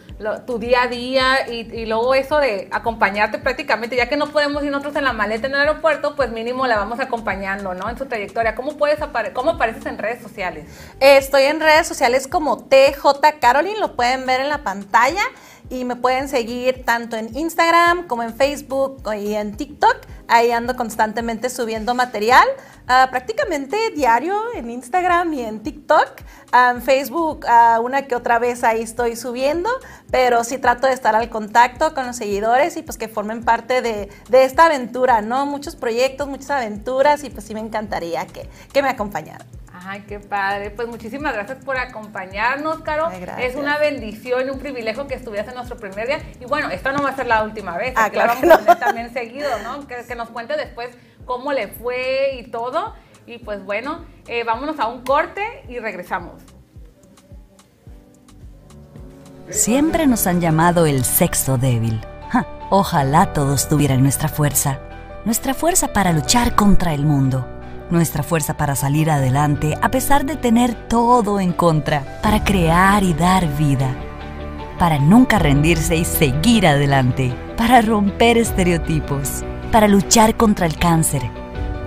tu día a día y, luego eso de acompañarte prácticamente, ya que no podemos ir nosotros en la maleta en el aeropuerto, pues mínimo la vamos acompañando, ¿no? En su trayectoria. ¿Cómo puedes cómo apareces en redes sociales? Estoy en redes sociales como TJ Caroline, lo pueden ver en la pantalla y me pueden seguir tanto en Instagram como en Facebook y en TikTok. Ahí ando constantemente subiendo material, ah, prácticamente diario en Instagram y en TikTok. Ah, en Facebook ah, una que otra vez ahí estoy subiendo, pero sí trato de estar al contacto con los seguidores y pues que formen parte de, de esta aventura, ¿no? Muchos proyectos, muchas aventuras y pues sí me encantaría que, que me acompañaran. Ay, qué padre. Pues muchísimas gracias por acompañarnos, Caro. Ay. Es una bendición y un privilegio que estuvieras en nuestro primer día. Y bueno, esta no va a ser la última vez. Ah, la claro vamos que a no. tener también seguido, ¿no? Que, que nos cuente después cómo le fue y todo. Y pues bueno, eh, vámonos a un corte y regresamos. Siempre nos han llamado el sexo débil. Ja, ojalá todos tuvieran nuestra fuerza. Nuestra fuerza para luchar contra el mundo. Nuestra fuerza para salir adelante a pesar de tener todo en contra. Para crear y dar vida. Para nunca rendirse y seguir adelante. Para romper estereotipos. Para luchar contra el cáncer.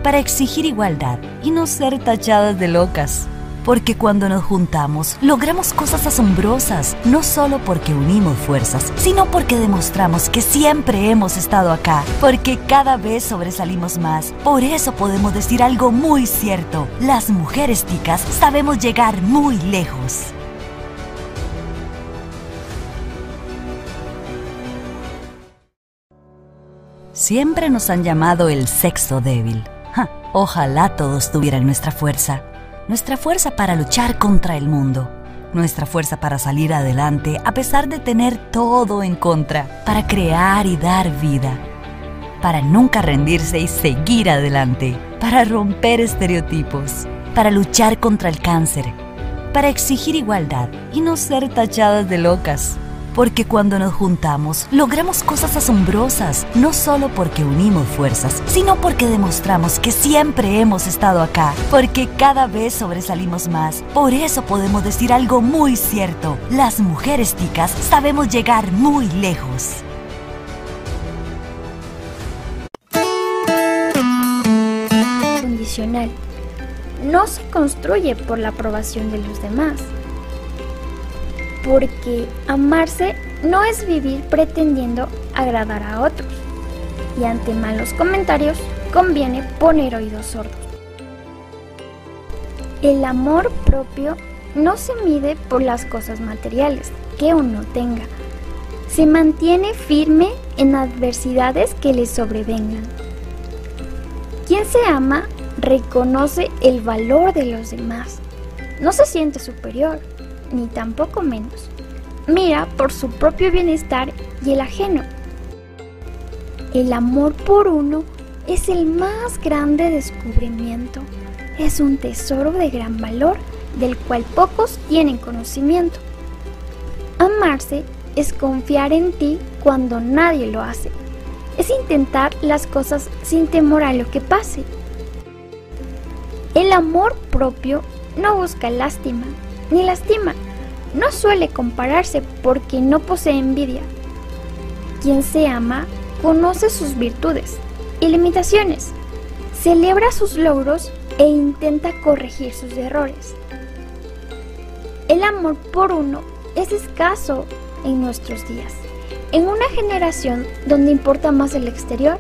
Para exigir igualdad y no ser tachadas de locas. Porque cuando nos juntamos, logramos cosas asombrosas, no solo porque unimos fuerzas, sino porque demostramos que siempre hemos estado acá, porque cada vez sobresalimos más. Por eso podemos decir algo muy cierto, las mujeres ticas sabemos llegar muy lejos. Siempre nos han llamado el sexo débil. Ja, ojalá todos tuvieran nuestra fuerza. Nuestra fuerza para luchar contra el mundo. Nuestra fuerza para salir adelante a pesar de tener todo en contra. Para crear y dar vida. Para nunca rendirse y seguir adelante. Para romper estereotipos. Para luchar contra el cáncer. Para exigir igualdad y no ser tachadas de locas. Porque cuando nos juntamos, logramos cosas asombrosas, no solo porque unimos fuerzas, sino porque demostramos que siempre hemos estado acá, porque cada vez sobresalimos más. Por eso podemos decir algo muy cierto, las mujeres ticas sabemos llegar muy lejos. Condicional. No se construye por la aprobación de los demás. Porque amarse no es vivir pretendiendo agradar a otros. Y ante malos comentarios conviene poner oídos sordos. El amor propio no se mide por las cosas materiales que uno tenga. Se mantiene firme en adversidades que le sobrevengan. Quien se ama reconoce el valor de los demás. No se siente superior, ni tampoco menos. Mira por su propio bienestar y el ajeno. El amor por uno es el más grande descubrimiento. Es un tesoro de gran valor del cual pocos tienen conocimiento. Amarse es confiar en ti cuando nadie lo hace. Es intentar las cosas sin temor a lo que pase. El amor propio no busca lástima, ni lastima. No suele compararse porque no posee envidia. Quien se ama conoce sus virtudes y limitaciones, celebra sus logros e intenta corregir sus errores. El amor por uno es escaso en nuestros días, en una generación donde importa más el exterior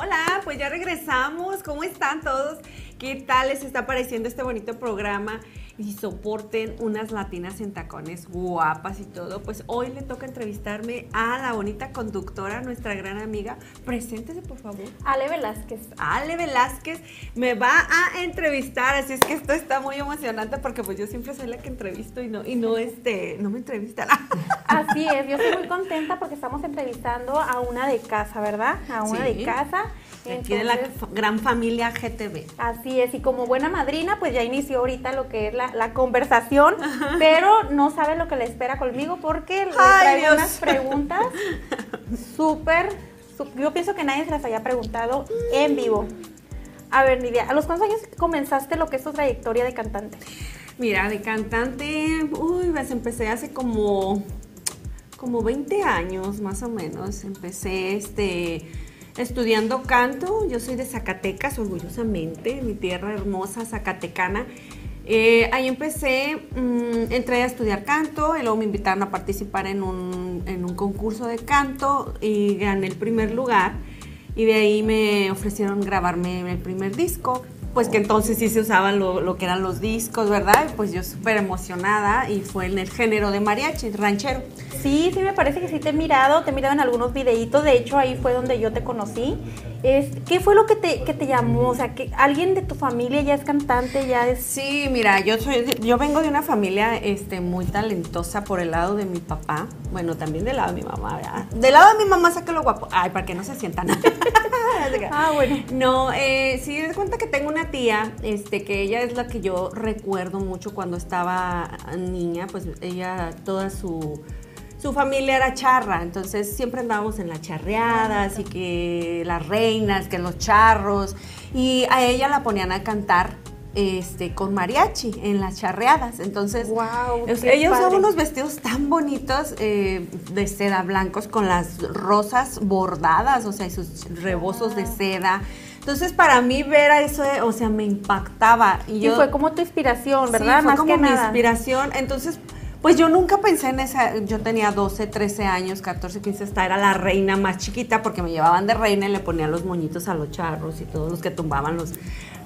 Hola, pues ya regresamos. ¿Cómo están todos? ¿Qué tal les está pareciendo este bonito programa? y soporten unas latinas en tacones guapas y todo, pues hoy le toca entrevistarme a la bonita conductora, nuestra gran amiga. Preséntese, por favor. Ale Velázquez. Ale Velázquez me va a entrevistar, así es que esto está muy emocionante porque pues yo siempre soy la que entrevisto y no, y no, este, no me entrevistan. Así es, yo estoy muy contenta porque estamos entrevistando a una de casa, ¿verdad? A una Sí. de casa. De la gran familia GTV. Así es, y como buena madrina, pues ya inició ahorita lo que es la, la conversación, pero no sabe lo que le espera conmigo porque le traigo Dios. unas preguntas súper, yo pienso que nadie se las haya preguntado en vivo. A ver, Nidia, ¿a los cuántos años comenzaste lo que es tu trayectoria de cantante? Mira, de cantante, uy, pues empecé hace como, como 20 años más o menos. Empecé este, estudiando canto. Yo soy de Zacatecas, orgullosamente, mi tierra hermosa, zacatecana. Eh, ahí empecé, mm, entré a estudiar canto y luego me invitaron a participar en un, en un concurso de canto y gané el primer lugar. Y de ahí me ofrecieron grabarme el primer disco. Pues que entonces sí se usaban lo, lo que eran los discos, ¿verdad? Pues yo súper emocionada y fue en el género de mariachi, ranchero. Sí, sí me parece que sí te he mirado, te he mirado en algunos videitos, de hecho ahí fue donde yo te conocí. Es, ¿Qué fue lo que te, que te llamó? O sea, que alguien de tu familia ya es cantante, ya es... Sí, mira, yo soy, yo vengo de una familia este, muy talentosa por el lado de mi papá, bueno, también del lado de mi mamá, ¿verdad? Del lado de mi mamá saca lo guapo, ay, para que no se sientan. Ah, bueno. No, eh, sí, des cuenta que tengo una tía, este, que ella es la que yo recuerdo mucho cuando estaba niña, pues ella, toda su, su familia era charra, entonces siempre andábamos en las charreadas y que las reinas, que los charros, y a ella la ponían a cantar este, con mariachi en las charreadas. Entonces, qué ella usaba unos vestidos tan bonitos eh, de seda blancos con las rosas bordadas, o sea, y sus rebozos de seda. Entonces, para mí ver a eso, o sea, me impactaba. Y, Y yo, fue como tu inspiración, ¿verdad? Sí, fue Más como que mi nada. inspiración. Entonces, pues yo nunca pensé en esa. Yo tenía 12, 13 años, 14, 15, hasta era la reina más chiquita porque me llevaban de reina y le ponían los moñitos a los charros y todos los que tumbaban los,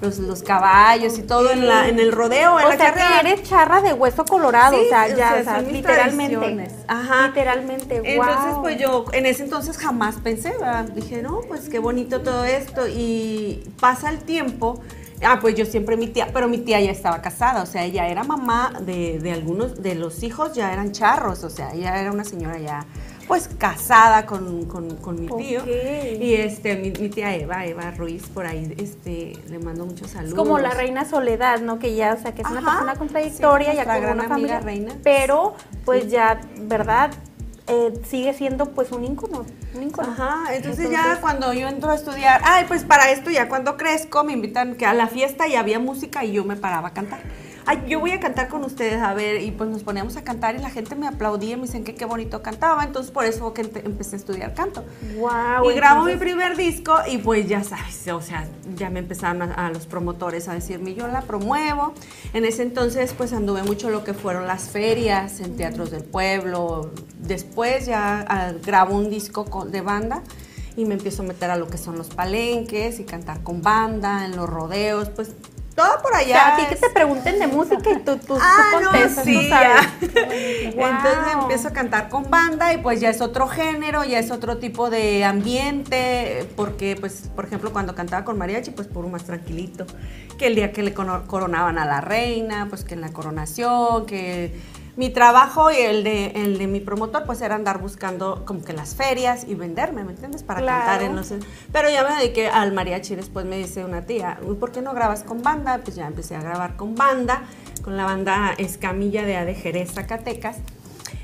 los, los caballos y todo en, la, en el rodeo. en O la sea, que eres charra de hueso colorado, Sí, o sea, ya, sea, o sea, son mis literalmente. Ajá. Literalmente, Entonces, guau. pues yo en ese entonces jamás pensé, ¿verdad? Dije, no, pues qué bonito todo esto. Y pasa el tiempo. Ah, pues yo siempre mi tía, pero mi tía ya estaba casada, o sea, ella era mamá de, de algunos de los hijos, ya eran charros, o sea, ella era una señora ya, pues casada con, con- con mi tío. Ok. Y este, mi, mi tía Eva, Eva Ruiz, por ahí, este, le mando muchos saludos. Es como la reina Soledad, ¿no? Que ya, o sea, que es una persona con trayectoria, Sí, ya gran una amiga familia, reina. pero pues ya, ¿verdad? Eh, sigue siendo pues un ícono, un ícono. Ajá, entonces, ya cuando yo entro a estudiar, ay, pues para esto ya cuando crezco me invitan que a la fiesta y había música y yo me paraba a cantar. Ay, yo voy a cantar con ustedes, a ver, y pues nos poníamos a cantar y la gente me aplaudía y me dicen que qué bonito cantaba, entonces por eso que empe- empecé a estudiar canto. Wow, y grabo mi primer disco y pues ya sabes, o sea, ya me empezaron a, a los promotores a decirme, yo la promuevo. En ese entonces pues anduve mucho lo que fueron las ferias en teatros del pueblo. Después ya ah, grabo un disco con- de banda y me empiezo a meter a lo que son los palenques y cantar con banda, en los rodeos, pues todo por O allá. sea, a ti que te pregunten de música y tú, tú, tú Ah, no, contestas, sí, tú sabes. Entonces empiezo a cantar con banda y pues ya es otro género, ya es otro tipo de ambiente, porque pues, por ejemplo, cuando cantaba con mariachi, pues por más tranquilito, que el día que le coronaban a la reina, pues que en la coronación, que mi trabajo y el de, el de mi promotor, pues era andar buscando como que las ferias y venderme, ¿me entiendes? Para Claro. cantar en los... Pero ya me dediqué al mariachi, después me dice una tía, "Uy, ¿por qué no grabas con banda? Pues ya empecé a grabar con banda, con la banda Escamilla de A de Jerez, Zacatecas.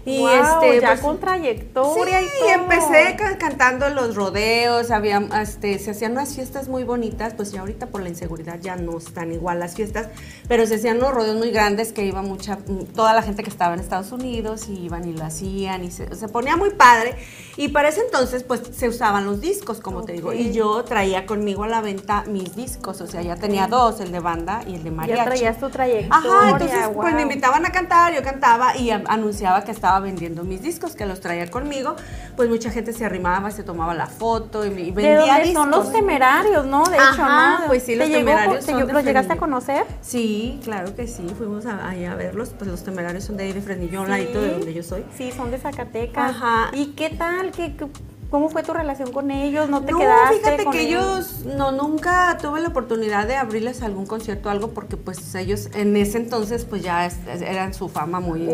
Y Wow, este, ya pues, con trayectoria Sí, y todo. empecé ca- cantando en los rodeos, había, este, se hacían unas fiestas muy bonitas, pues ya ahorita por la inseguridad ya no están igual las fiestas, pero se hacían unos rodeos muy grandes que iba mucha, toda la gente que estaba en Estados Unidos y iban y lo hacían y se, se ponía muy padre. Y para ese entonces pues se usaban los discos, como te digo, y yo traía conmigo a la venta mis discos, o sea, ya tenía dos, el de banda y el de mariachi. Ya traías tu trayectoria. Ajá, entonces pues me invitaban a cantar, yo cantaba y anunciaba que estaba vendiendo mis discos, que los traía conmigo, pues mucha gente se arrimaba, se tomaba la foto y, y ¿De vendía dónde discos. son los temerarios, no? De hecho, Ajá, ¿no? pues sí, ¿Te los llegó- temerarios te- son ¿Los llegaste a conocer? Sí, claro que sí, fuimos ahí a verlos, pues los temerarios son de ahí de un Sí. ladito de donde yo soy. Sí, son de Zacatecas. Ajá. ¿Y qué tal? ¿Qué, qué- cómo fue tu relación con ellos? ¿No te no, quedaste fíjate con que ellos, no, nunca tuve la oportunidad de abrirles algún concierto o algo porque pues ellos en ese entonces pues ya es- eran su fama muy,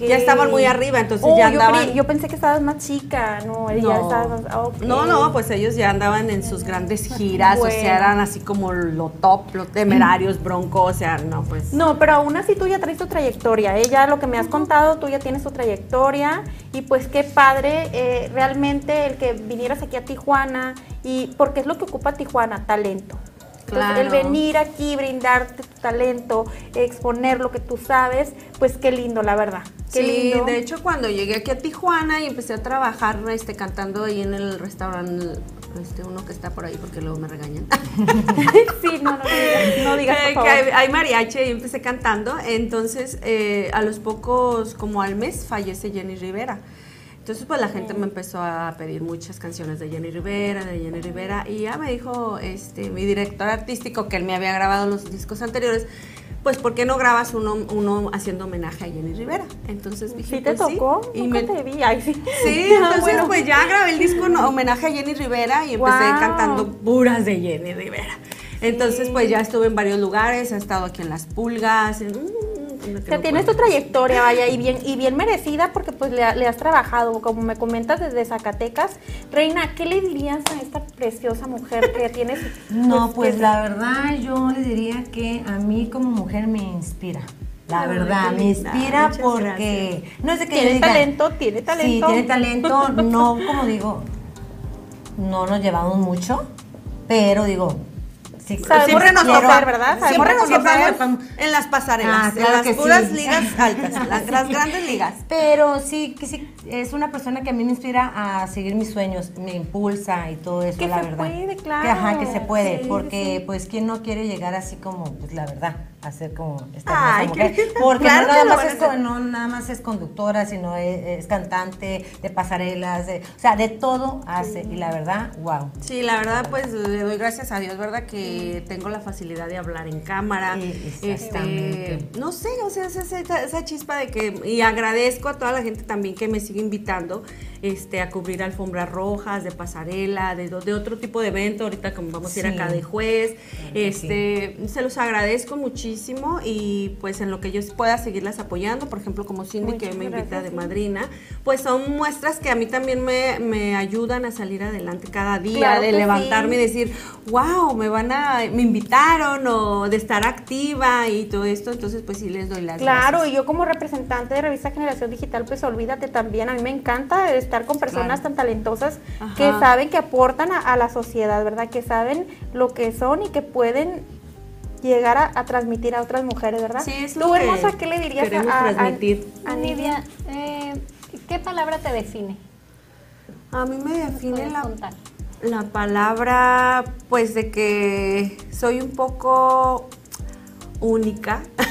ya estaban muy arriba, entonces Oh, ya andaban. yo pensé que estabas más chica, no, ya No. estabas más- ok. No, no, pues ellos ya andaban en sus grandes giras, o sea, eran así como lo top, los temerarios, bronco, o sea, no, pues. No, pero aún así tú ya traes tu trayectoria, ¿eh? ya lo que me has contado, tú ya tienes tu trayectoria y pues qué padre eh, realmente el que vinieras aquí a Tijuana y porque es lo que ocupa Tijuana, talento. Entonces, Claro. el venir aquí, brindarte tu talento, exponer lo que tú sabes, pues qué lindo, la verdad. Qué sí, lindo. de hecho cuando llegué aquí a Tijuana y empecé a trabajar este, cantando ahí en el restaurante, este, uno que está por ahí porque luego me regañan. sí, no, no, no digas, no digas, por Eh, que hay, hay mariachi y empecé cantando. Entonces, eh, a los pocos, como al mes, fallece Jenny Rivera. Entonces, pues la gente me empezó a pedir muchas canciones de Jenny Rivera, de Jenny Rivera. Y ya me dijo este, mi director artístico, que él me había grabado los discos anteriores, pues, ¿por qué no grabas uno, uno haciendo homenaje a Jenny Rivera? Entonces dije, ¿Sí te pues, tocó? Y me, te vi, ay, sí. Sí, Ah, entonces bueno. pues ya grabé el disco en homenaje a Jenny Rivera y empecé cantando puras de Jenny Rivera. Entonces pues ya estuve en varios lugares, he estado aquí en Las Pulgas. En, O sea, tienes tu trayectoria, vaya, y bien, y bien merecida porque pues le, ha- le has trabajado, como me comentas, desde Zacatecas. Reina, ¿qué le dirías a esta preciosa mujer que tienes? No, pues que- la verdad yo le diría que a mí como mujer me inspira. La verdad, qué me inspira porque no es de que Tiene talento, tiene talento. Sí, tiene talento, no como digo, no nos llevamos mucho, pero digo, sí, Sabemos siempre reconocer, quiero- ¿verdad? Siempre nos topamos en las pasarelas, Ah, en las puras sí. ligas altas, las, las grandes ligas. Pero sí, que sí, es una persona que a mí me inspira a seguir mis sueños, me impulsa y todo eso, Que la se verdad. puede, claro. Que, ajá, que se puede, Sí, porque pues quién no quiere llegar así como, pues la verdad, a ser como esta Ay, mujer. Porque Claro nada más es, no nada más es conductora, sino es, es cantante, de pasarelas, de- o sea, de todo hace. Y la verdad, wow. Sí, la verdad, pues le doy gracias a Dios, ¿verdad? Que tengo la facilidad de hablar en cámara. Sí, este, exactamente. no sé, o sea, esa, esa- esa chispa de que. Y agradezco a toda la gente también que me sigue invitando este, a cubrir alfombras rojas, de pasarela, de, de otro tipo de evento. Ahorita, como vamos a ir acá de juez. Este, Se los agradezco muchísimo y pues en lo que yo pueda seguirlas apoyando, por ejemplo, como Cindy, que me invita de madrina, pues son muestras que a mí también me, me ayudan a salir adelante cada día, Claro de levantarme y decir, wow, me van a, me invitaron o de estar activa y todo esto, entonces pues sí les doy las Claro, gracias. y yo como representante de Revista Generación Digital, pues olvídate también, a mí me encanta estar con personas Claro. tan talentosas Ajá. que saben, que aportan a, a la sociedad, ¿verdad? Que saben lo que son y que pueden llegar a, a transmitir a otras mujeres, ¿verdad? Sí, es Tú, lo que hermosa, ¿qué le dirías a- queremos a, a- transmitir. a Nidia? Eh, ¿qué palabra te define? A mí me define ¿Puedes la, contar? la palabra, pues de que soy un poco única.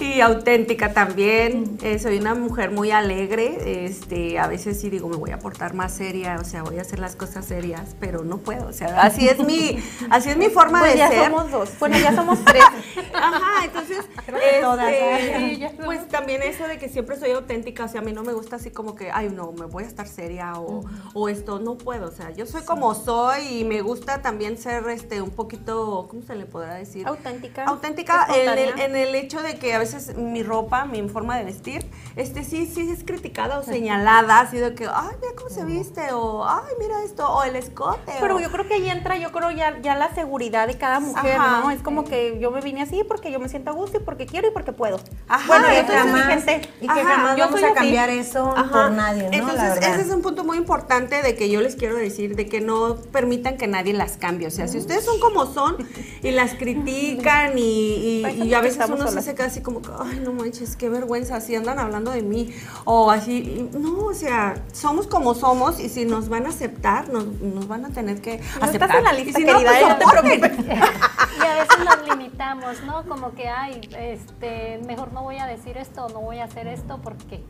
Y auténtica también. Eh, soy una mujer muy alegre. Este, a veces sí digo, me voy a portar más seria, o sea, voy a hacer las cosas serias, pero no puedo. O sea, así es mi, así es mi forma Pues de ya ser. somos dos, bueno, ya somos tres. Ajá, entonces, Creo que todas, este, ¿eh? Pues también eso de que siempre soy auténtica, o sea, a mí no me gusta así como que, ay, no, me voy a estar seria o, o esto, no puedo, o sea, yo soy como soy y me gusta también ser, este, un poquito, ¿cómo se le podrá decir? Auténtica. Auténtica en el, en el hecho de que a veces mi ropa, mi forma de vestir, este sí, sí es criticada o señalada, así de que, ay, mira cómo se viste, o ay, mira esto, o el escote. Pero o- yo creo que ahí entra, yo creo ya, ya la seguridad de cada mujer, Ajá. ¿no? Es como que yo me vine así porque yo me siento a gusto y porque quiero y porque puedo. Ajá, bueno, y yo jamás, gente. y que Ajá, jamás yo vamos a así. cambiar eso Ajá. por nadie, ¿no? Entonces, ese es un punto muy importante de que yo les quiero decir, de que no permitan que nadie las cambie. O sea, si ustedes son como son y las critican y, y- Pues, y a veces uno se hace casi como, que, ay, no manches, qué vergüenza, así andan hablando de mí. O así, no, o sea, somos como somos y si nos van a aceptar, nos, nos van a tener que No aceptar. estás en la lista, si querida, pues, ¿eh? no te soporten. preocupes. Y a veces nos limitamos, ¿no? Como que, ay, este, mejor no voy a decir esto, no voy a hacer esto porque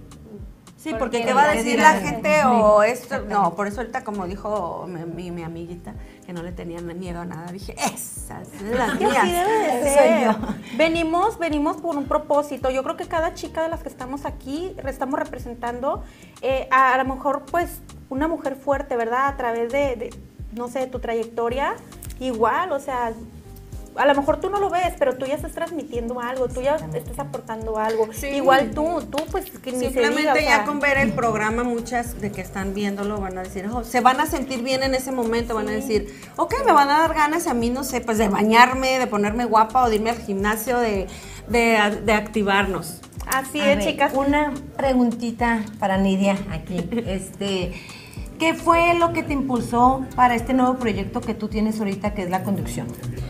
Sí, porque ¿qué va a decir la gente o esto? No, por eso ahorita como dijo mi, mi- mi amiguita, que no le tenían miedo a nada, dije, esas, las mías. así debe de Soy ser. yo. Venimos, venimos por un propósito. Yo creo que cada chica de las que estamos aquí estamos representando eh, a, a lo mejor pues una mujer fuerte, ¿verdad? A través de, de, no sé, de tu trayectoria. Igual, o sea, a lo mejor tú no lo ves, pero tú ya estás transmitiendo algo, tú ya estás aportando algo. Igual tú, tú pues que ni se Simplemente diga, o ya sea, con ver el programa, muchas de que están viéndolo van a decir, "Oh", se van a sentir bien en ese momento, van a decir, ok, me van a dar ganas a mí, no sé, pues de bañarme, de ponerme guapa o de irme al gimnasio, de, de, de activarnos. Así A es, ver, chicas. Una preguntita para Nidia aquí. Este, ¿Qué fue lo que te impulsó para este nuevo proyecto que tú tienes ahorita, que es la conducción?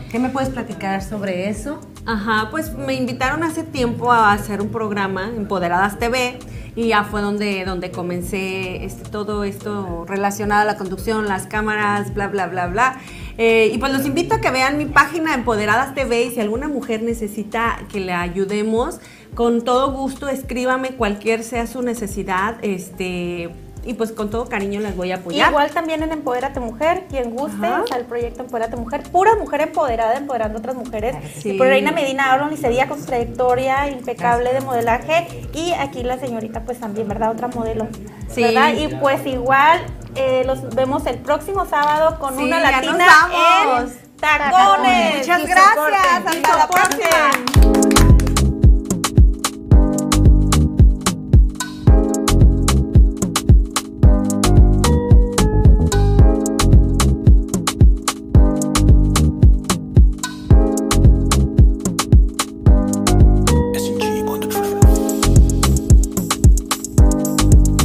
¿Qué me puedes platicar sobre eso? Ajá, pues me invitaron hace tiempo a hacer un programa, Empoderadas TV, y ya fue donde, donde comencé este, todo esto relacionado a la conducción, las cámaras, bla, bla, bla, bla. Eh, y pues los invito a que vean mi página Empoderadas TV y si alguna mujer necesita que le ayudemos, con todo gusto escríbame cualquier sea su necesidad, este, y pues con todo cariño les voy a apoyar. Igual también en Empodérate Mujer, quien guste, o sea, el proyecto Empodérate Mujer, pura mujer empoderada, empoderando a otras mujeres. Sí. Y por Reina Medina Aaron y Cedilla con su trayectoria impecable de modelaje. Y aquí la señorita, pues también, ¿verdad? Otra modelo. Sí. ¿Verdad? Y pues igual eh, los vemos el próximo sábado con Sí, una latina en tacones. Muchas gracias, soporten.